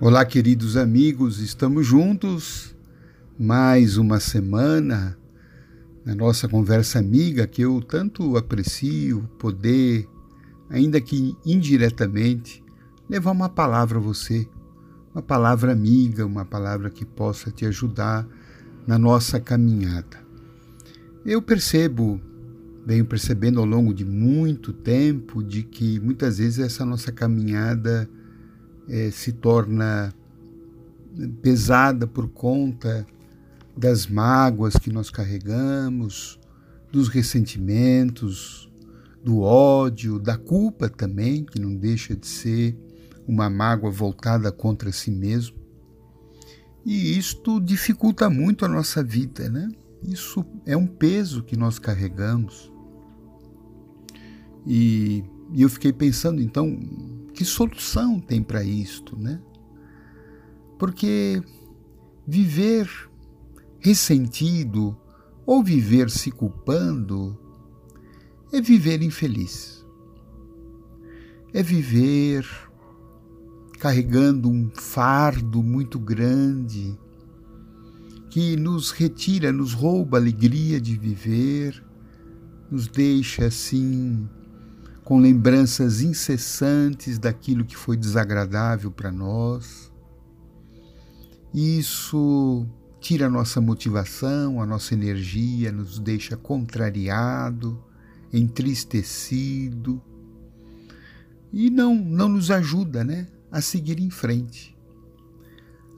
Olá, queridos amigos, estamos juntos mais uma semana na nossa conversa amiga que eu tanto aprecio poder, ainda que indiretamente, levar uma palavra a você, uma palavra amiga, uma palavra que possa te ajudar na nossa caminhada. Eu percebo, venho percebendo ao longo de muito tempo, de que muitas vezes essa nossa caminhada é, se torna pesada por conta das mágoas que nós carregamos, dos ressentimentos, do ódio, da culpa também, que não deixa de ser uma mágoa voltada contra si mesmo. E isto dificulta muito a nossa vida, né? Isso é um peso que nós carregamos. E, e eu fiquei pensando, então, que solução tem para isto, né? Porque viver ressentido ou viver se culpando é viver infeliz. É viver carregando um fardo muito grande que nos retira, nos rouba a alegria de viver, nos deixa assim com lembranças incessantes daquilo que foi desagradável para nós. Isso tira a nossa motivação, a nossa energia, nos deixa contrariado, entristecido e não não nos ajuda, né, a seguir em frente.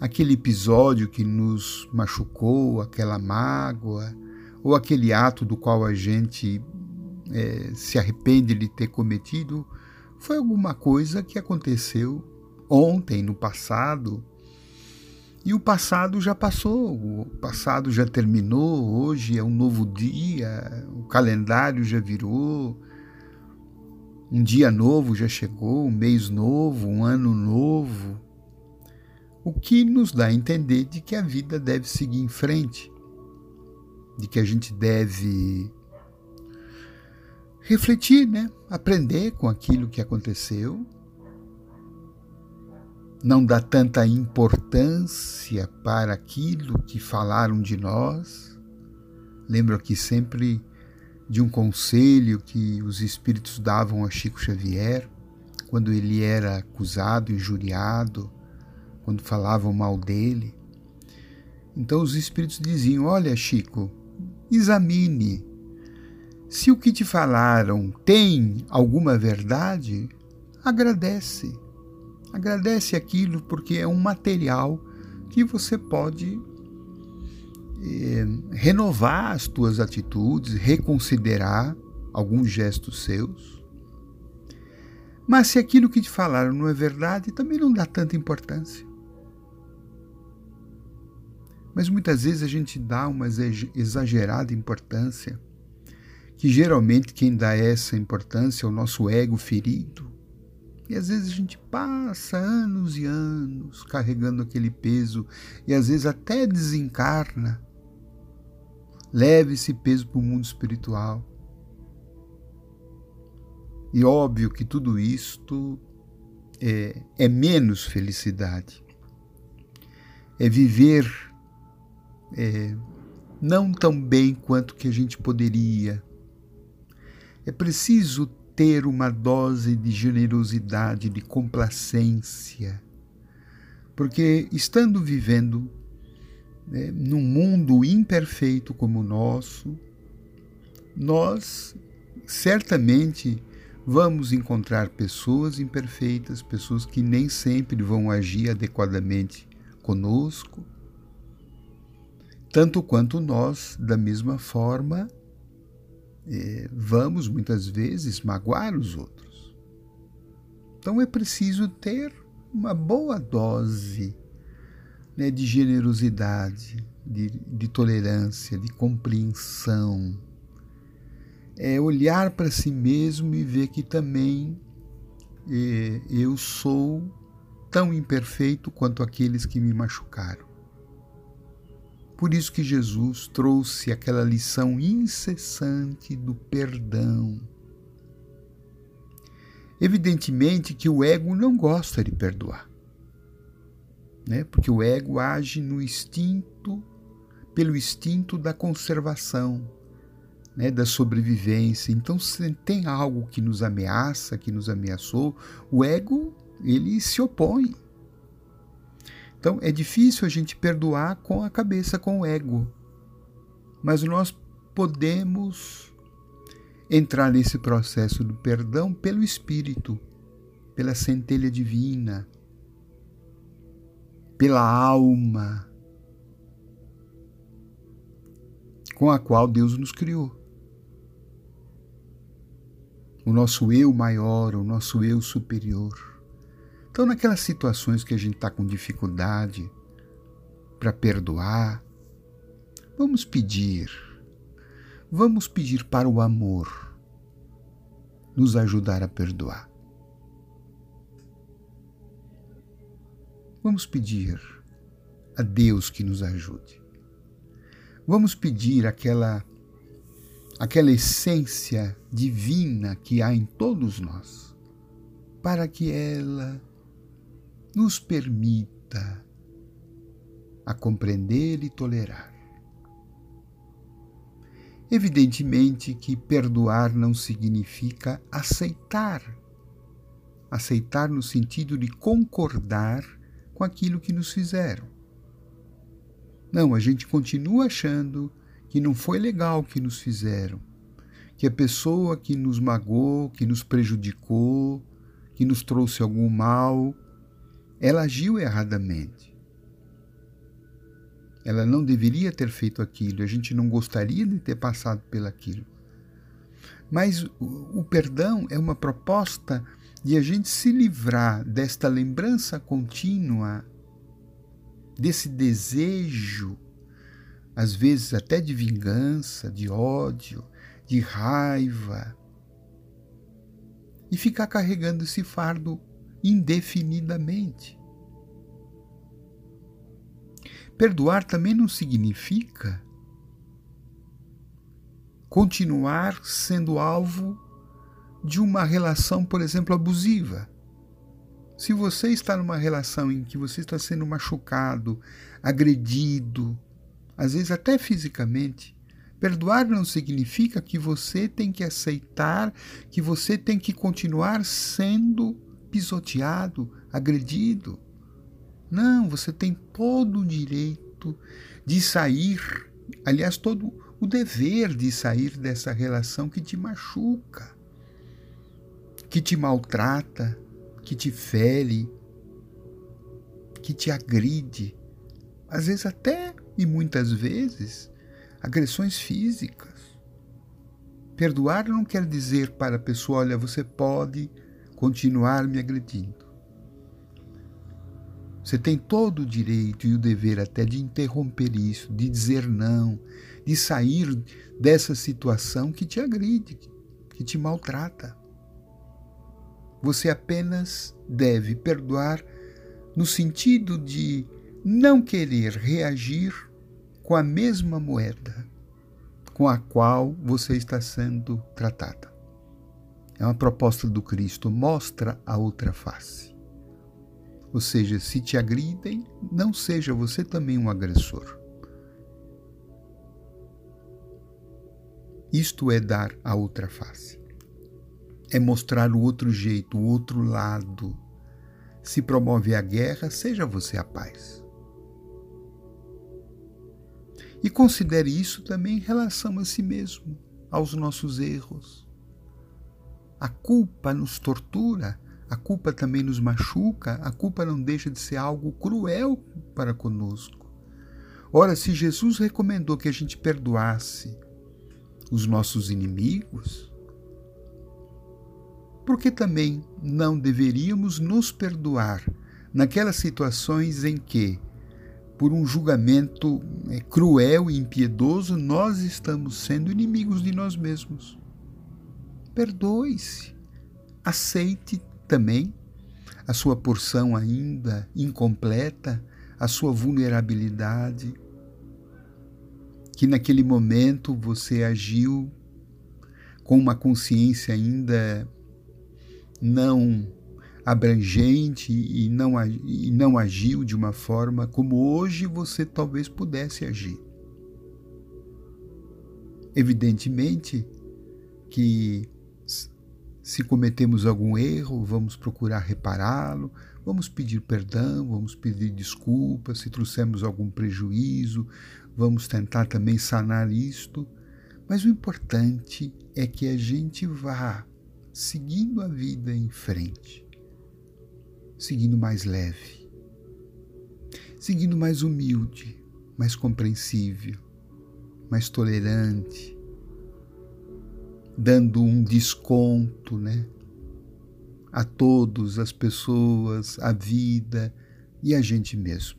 Aquele episódio que nos machucou, aquela mágoa, ou aquele ato do qual a gente é, se arrepende de ter cometido foi alguma coisa que aconteceu ontem, no passado. E o passado já passou, o passado já terminou, hoje é um novo dia, o calendário já virou, um dia novo já chegou, um mês novo, um ano novo. O que nos dá a entender de que a vida deve seguir em frente, de que a gente deve refletir, né? aprender com aquilo que aconteceu, não dar tanta importância para aquilo que falaram de nós. Lembro aqui sempre de um conselho que os espíritos davam a Chico Xavier quando ele era acusado, injuriado, quando falavam mal dele. Então os espíritos diziam: Olha, Chico, examine se o que te falaram tem alguma verdade, agradece. Agradece aquilo porque é um material que você pode eh, renovar as tuas atitudes, reconsiderar alguns gestos seus. Mas se aquilo que te falaram não é verdade, também não dá tanta importância. Mas muitas vezes a gente dá uma exagerada importância que geralmente quem dá essa importância é o nosso ego ferido. E às vezes a gente passa anos e anos carregando aquele peso e às vezes até desencarna. Leve esse peso para o mundo espiritual. E óbvio que tudo isto é, é menos felicidade. É viver é, não tão bem quanto que a gente poderia é preciso ter uma dose de generosidade, de complacência, porque estando vivendo né, num mundo imperfeito como o nosso, nós certamente vamos encontrar pessoas imperfeitas, pessoas que nem sempre vão agir adequadamente conosco, tanto quanto nós, da mesma forma, é, vamos muitas vezes magoar os outros. Então é preciso ter uma boa dose né, de generosidade, de, de tolerância, de compreensão. É olhar para si mesmo e ver que também é, eu sou tão imperfeito quanto aqueles que me machucaram. Por isso que Jesus trouxe aquela lição incessante do perdão. Evidentemente que o ego não gosta de perdoar. né? Porque o ego age no instinto, pelo instinto da conservação, né, da sobrevivência. Então, se tem algo que nos ameaça, que nos ameaçou, o ego ele se opõe. Então, é difícil a gente perdoar com a cabeça, com o ego. Mas nós podemos entrar nesse processo do perdão pelo Espírito, pela centelha divina, pela alma com a qual Deus nos criou. O nosso eu maior, o nosso eu superior. Então, naquelas situações que a gente está com dificuldade para perdoar, vamos pedir, vamos pedir para o amor nos ajudar a perdoar. Vamos pedir a Deus que nos ajude. Vamos pedir aquela aquela essência divina que há em todos nós, para que ela nos permita a compreender e tolerar. Evidentemente que perdoar não significa aceitar. Aceitar no sentido de concordar com aquilo que nos fizeram. Não, a gente continua achando que não foi legal o que nos fizeram, que a pessoa que nos magoou, que nos prejudicou, que nos trouxe algum mal, ela agiu erradamente. Ela não deveria ter feito aquilo, a gente não gostaria de ter passado pelaquilo. Mas o, perdão é uma proposta de a gente se livrar desta lembrança contínua, desse desejo, às vezes até de vingança, de ódio, de raiva, e ficar carregando esse fardo indefinidamente. Perdoar também não significa continuar sendo alvo de uma relação, por exemplo, abusiva. Se você está numa relação em que você está sendo machucado, agredido, às vezes até fisicamente, perdoar não significa que você tem que aceitar, que você tem que continuar sendo pisoteado, agredido. Não, você tem todo o direito de sair, aliás, todo o dever de sair dessa relação que te machuca, que te maltrata, que te fere, que te agride, às vezes até e muitas vezes agressões físicas. Perdoar não quer dizer para a pessoa, olha, você pode continuar me agredindo. Você tem todo o direito e o dever até de interromper isso, de dizer não, de sair dessa situação que te agride, que te maltrata. Você apenas deve perdoar no sentido de não querer reagir com a mesma moeda com a qual você está sendo tratada. É uma proposta do Cristo, mostra a outra face. Ou seja, se te agridem, não seja você também um agressor. Isto é dar a outra face. É mostrar o outro jeito, o outro lado. Se promove a guerra, seja você a paz. E considere isso também em relação a si mesmo, aos nossos erros. A culpa nos tortura, a culpa também nos machuca, a culpa não deixa de ser algo cruel para conosco. Ora, se Jesus recomendou que a gente perdoasse os nossos inimigos, por que também não deveríamos nos perdoar naquelas situações em que, por um julgamento é, cruel e impiedoso, nós estamos sendo inimigos de nós mesmos? Perdoe-se. Aceite também a sua porção ainda incompleta, a sua vulnerabilidade, que naquele momento você agiu com uma consciência ainda não abrangente e não, e não agiu de uma forma como hoje você talvez pudesse agir. Evidentemente que se cometemos algum erro, vamos procurar repará-lo, vamos pedir perdão, vamos pedir desculpas, se trouxemos algum prejuízo, vamos tentar também sanar isto. Mas o importante é que a gente vá seguindo a vida em frente, seguindo mais leve, seguindo mais humilde, mais compreensível, mais tolerante, dando um desconto, né? A todos, as pessoas, a vida e a gente mesmo.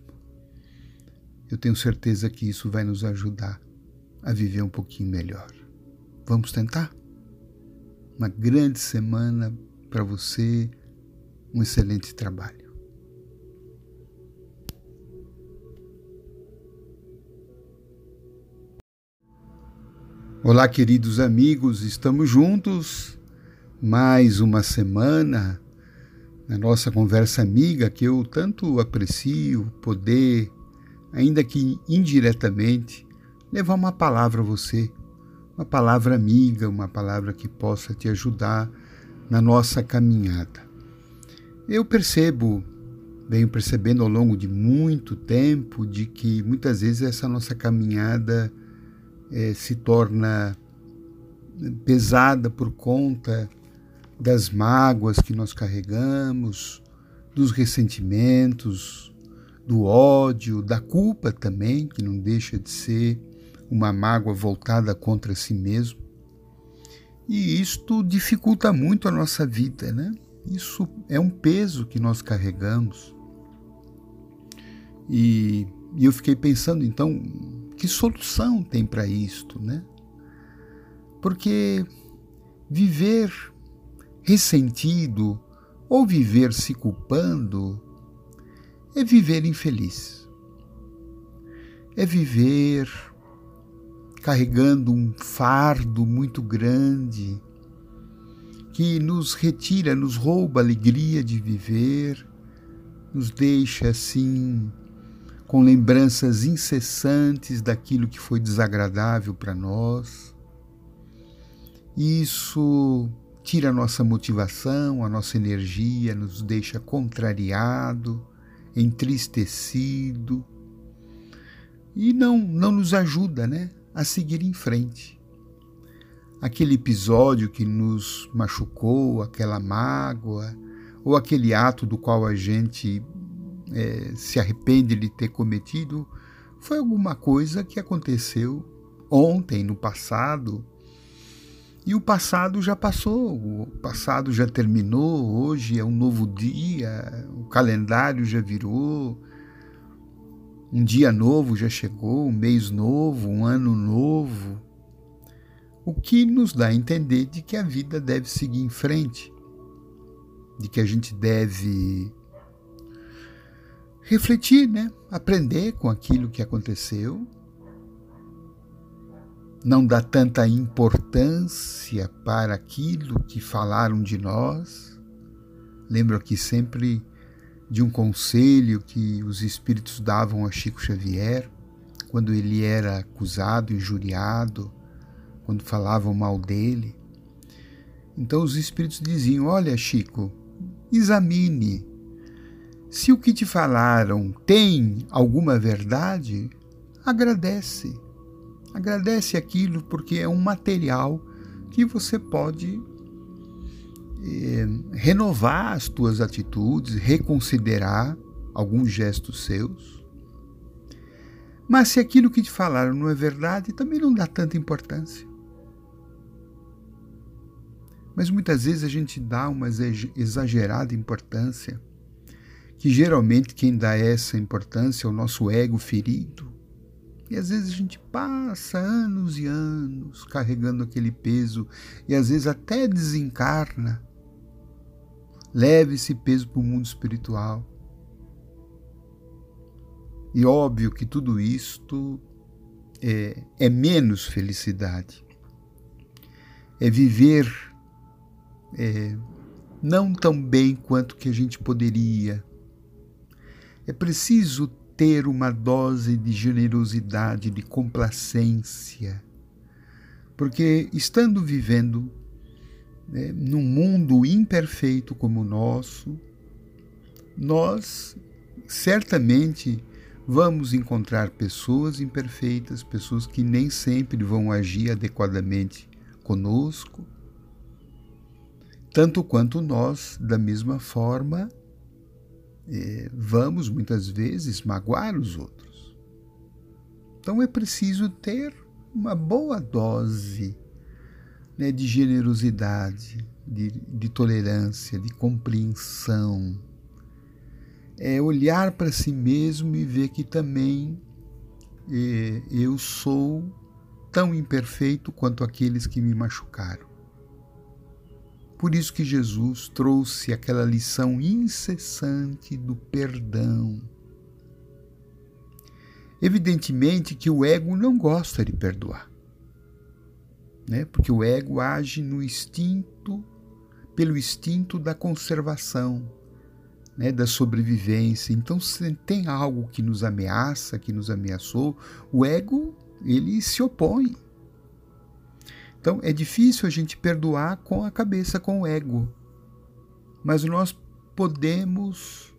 Eu tenho certeza que isso vai nos ajudar a viver um pouquinho melhor. Vamos tentar? Uma grande semana para você, um excelente trabalho. Olá, queridos amigos, estamos juntos mais uma semana na nossa conversa amiga que eu tanto aprecio poder, ainda que indiretamente, levar uma palavra a você, uma palavra amiga, uma palavra que possa te ajudar na nossa caminhada. Eu percebo, venho percebendo ao longo de muito tempo, de que muitas vezes essa nossa caminhada é, se torna pesada por conta das mágoas que nós carregamos, dos ressentimentos, do ódio, da culpa também, que não deixa de ser uma mágoa voltada contra si mesmo. E isto dificulta muito a nossa vida, né? Isso é um peso que nós carregamos. E, e eu fiquei pensando, então, que solução tem para isto, né? Porque viver ressentido ou viver se culpando é viver infeliz. É viver carregando um fardo muito grande que nos retira, nos rouba a alegria de viver, nos deixa assim com lembranças incessantes daquilo que foi desagradável para nós. Isso tira a nossa motivação, a nossa energia, nos deixa contrariado, entristecido e não não nos ajuda, né, a seguir em frente. Aquele episódio que nos machucou, aquela mágoa, ou aquele ato do qual a gente é, se arrepende de ter cometido foi alguma coisa que aconteceu ontem, no passado. E o passado já passou, o passado já terminou, hoje é um novo dia, o calendário já virou, um dia novo já chegou, um mês novo, um ano novo. O que nos dá a entender de que a vida deve seguir em frente, de que a gente deve refletir, né? aprender com aquilo que aconteceu, não dar tanta importância para aquilo que falaram de nós. Lembro aqui sempre de um conselho que os espíritos davam a Chico Xavier quando ele era acusado, injuriado, quando falavam mal dele. Então os espíritos diziam: Olha, Chico, examine se o que te falaram tem alguma verdade, agradece. Agradece aquilo porque é um material que você pode eh, renovar as tuas atitudes, reconsiderar alguns gestos seus. Mas se aquilo que te falaram não é verdade, também não dá tanta importância. Mas muitas vezes a gente dá uma exagerada importância que geralmente quem dá essa importância é o nosso ego ferido. E às vezes a gente passa anos e anos carregando aquele peso e às vezes até desencarna. Leve esse peso para o mundo espiritual. E óbvio que tudo isto é, é menos felicidade. É viver é, não tão bem quanto que a gente poderia. É preciso ter uma dose de generosidade, de complacência, porque estando vivendo né, num mundo imperfeito como o nosso, nós certamente vamos encontrar pessoas imperfeitas, pessoas que nem sempre vão agir adequadamente conosco, tanto quanto nós, da mesma forma, eh, vamos muitas vezes magoar os outros. Então é preciso ter uma boa dose né, de generosidade, de, de tolerância, de compreensão. É olhar para si mesmo e ver que também é, eu sou tão imperfeito quanto aqueles que me machucaram. Por isso que Jesus trouxe aquela lição incessante do perdão. Evidentemente que o ego não gosta de perdoar né? porque o ego age no instinto, pelo instinto da conservação, né? da sobrevivência. Então, se tem algo que nos ameaça, que nos ameaçou, o ego ele se opõe. Então, é difícil a gente perdoar com a cabeça, com o ego. Mas nós podemos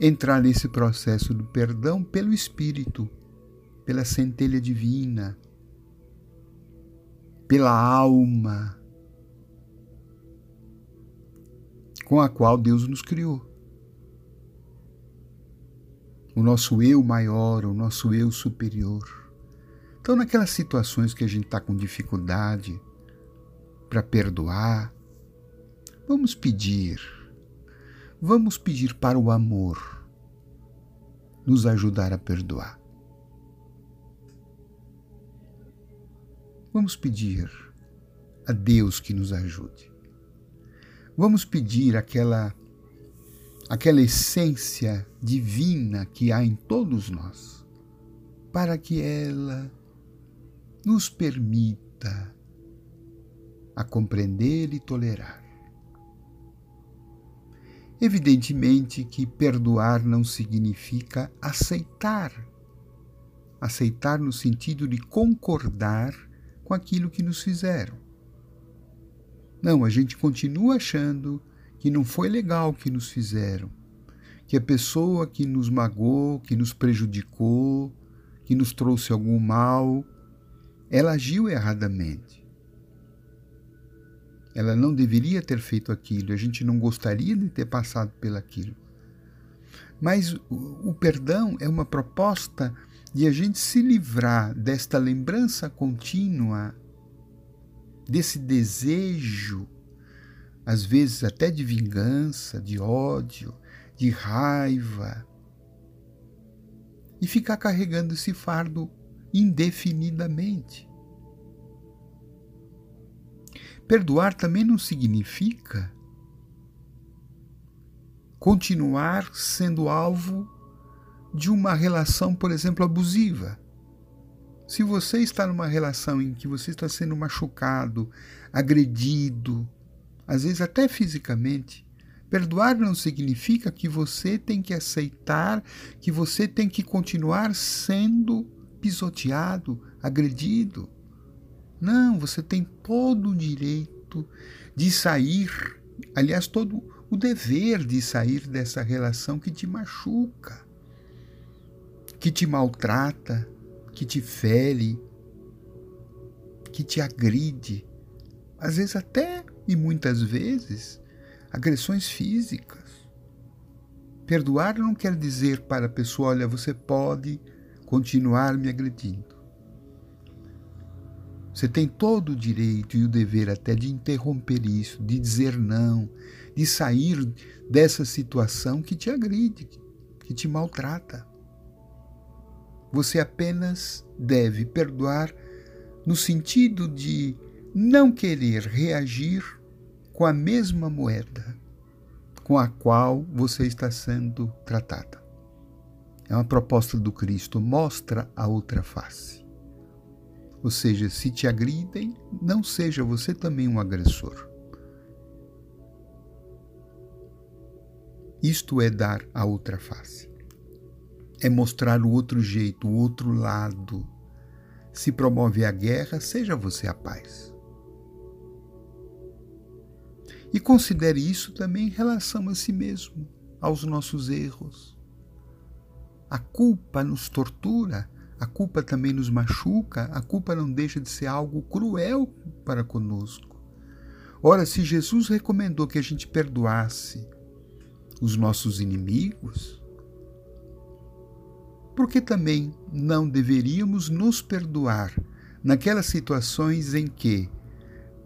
entrar nesse processo do perdão pelo Espírito, pela centelha divina, pela alma com a qual Deus nos criou. O nosso eu maior, o nosso eu superior. Então, naquelas situações que a gente está com dificuldade para perdoar, vamos pedir, vamos pedir para o amor nos ajudar a perdoar. Vamos pedir a Deus que nos ajude. Vamos pedir aquela aquela essência divina que há em todos nós, para que ela nos permita a compreender e tolerar. Evidentemente que perdoar não significa aceitar. Aceitar no sentido de concordar com aquilo que nos fizeram. Não, a gente continua achando que não foi legal o que nos fizeram, que a pessoa que nos magoou, que nos prejudicou, que nos trouxe algum mal, ela agiu erradamente. Ela não deveria ter feito aquilo, a gente não gostaria de ter passado pelaquilo. Mas o, perdão é uma proposta de a gente se livrar desta lembrança contínua, desse desejo, às vezes até de vingança, de ódio, de raiva, e ficar carregando esse fardo indefinidamente. Perdoar também não significa continuar sendo alvo de uma relação, por exemplo, abusiva. Se você está numa relação em que você está sendo machucado, agredido, às vezes até fisicamente, perdoar não significa que você tem que aceitar, que você tem que continuar sendo pisoteado, agredido. Não, você tem todo o direito de sair, aliás, todo o dever de sair dessa relação que te machuca que te maltrata, que te fere, que te agride, às vezes até e muitas vezes agressões físicas. Perdoar não quer dizer para a pessoa, olha, você pode continuar me agredindo. Você tem todo o direito e o dever até de interromper isso, de dizer não, de sair dessa situação que te agride, que te maltrata. Você apenas deve perdoar no sentido de não querer reagir com a mesma moeda com a qual você está sendo tratada. É uma proposta do Cristo, mostra a outra face. Ou seja, se te agridem, não seja você também um agressor. Isto é dar a outra face. É mostrar o outro jeito, o outro lado. Se promove a guerra, seja você a paz. E considere isso também em relação a si mesmo, aos nossos erros. A culpa nos tortura, a culpa também nos machuca, a culpa não deixa de ser algo cruel para conosco. Ora, se Jesus recomendou que a gente perdoasse os nossos inimigos, por que também não deveríamos nos perdoar naquelas situações em que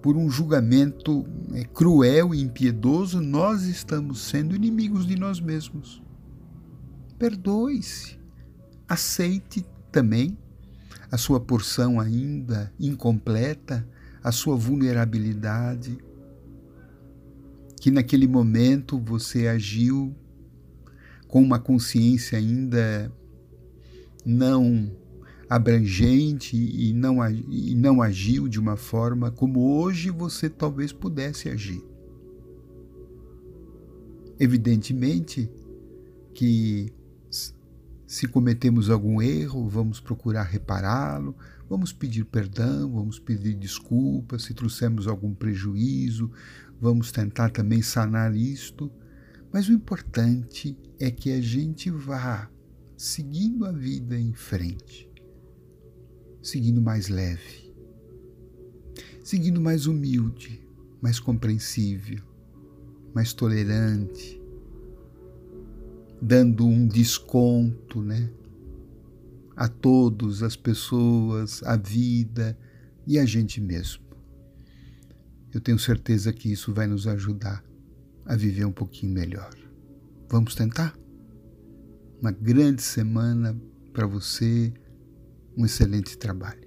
por um julgamento é, cruel e impiedoso, nós estamos sendo inimigos de nós mesmos. Perdoe-se. Aceite também a sua porção ainda incompleta, a sua vulnerabilidade, que naquele momento você agiu com uma consciência ainda não abrangente e não, e não agiu de uma forma como hoje você talvez pudesse agir. Evidentemente que se cometemos algum erro, vamos procurar repará-lo, vamos pedir perdão, vamos pedir desculpas, se trouxemos algum prejuízo, vamos tentar também sanar isto. Mas o importante é que a gente vá seguindo a vida em frente seguindo mais leve, seguindo mais humilde, mais compreensível, mais tolerante, dando um desconto, né? A todos, as pessoas, a vida e a gente mesmo. Eu tenho certeza que isso vai nos ajudar a viver um pouquinho melhor. Vamos tentar? Uma grande semana para você um excelente trabalho.